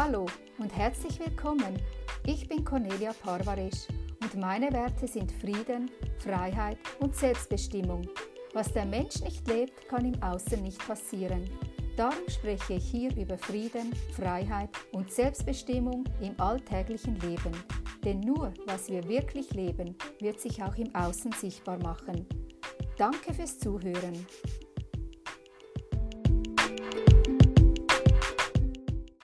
Hallo und herzlich willkommen. Ich bin Cornelia Parvarisch und meine Werte sind Frieden, Freiheit und Selbstbestimmung. Was der Mensch nicht lebt, kann im Außen nicht passieren. Darum spreche ich hier über Frieden, Freiheit und Selbstbestimmung im alltäglichen Leben. Denn nur was wir wirklich leben, wird sich auch im Außen sichtbar machen. Danke fürs Zuhören.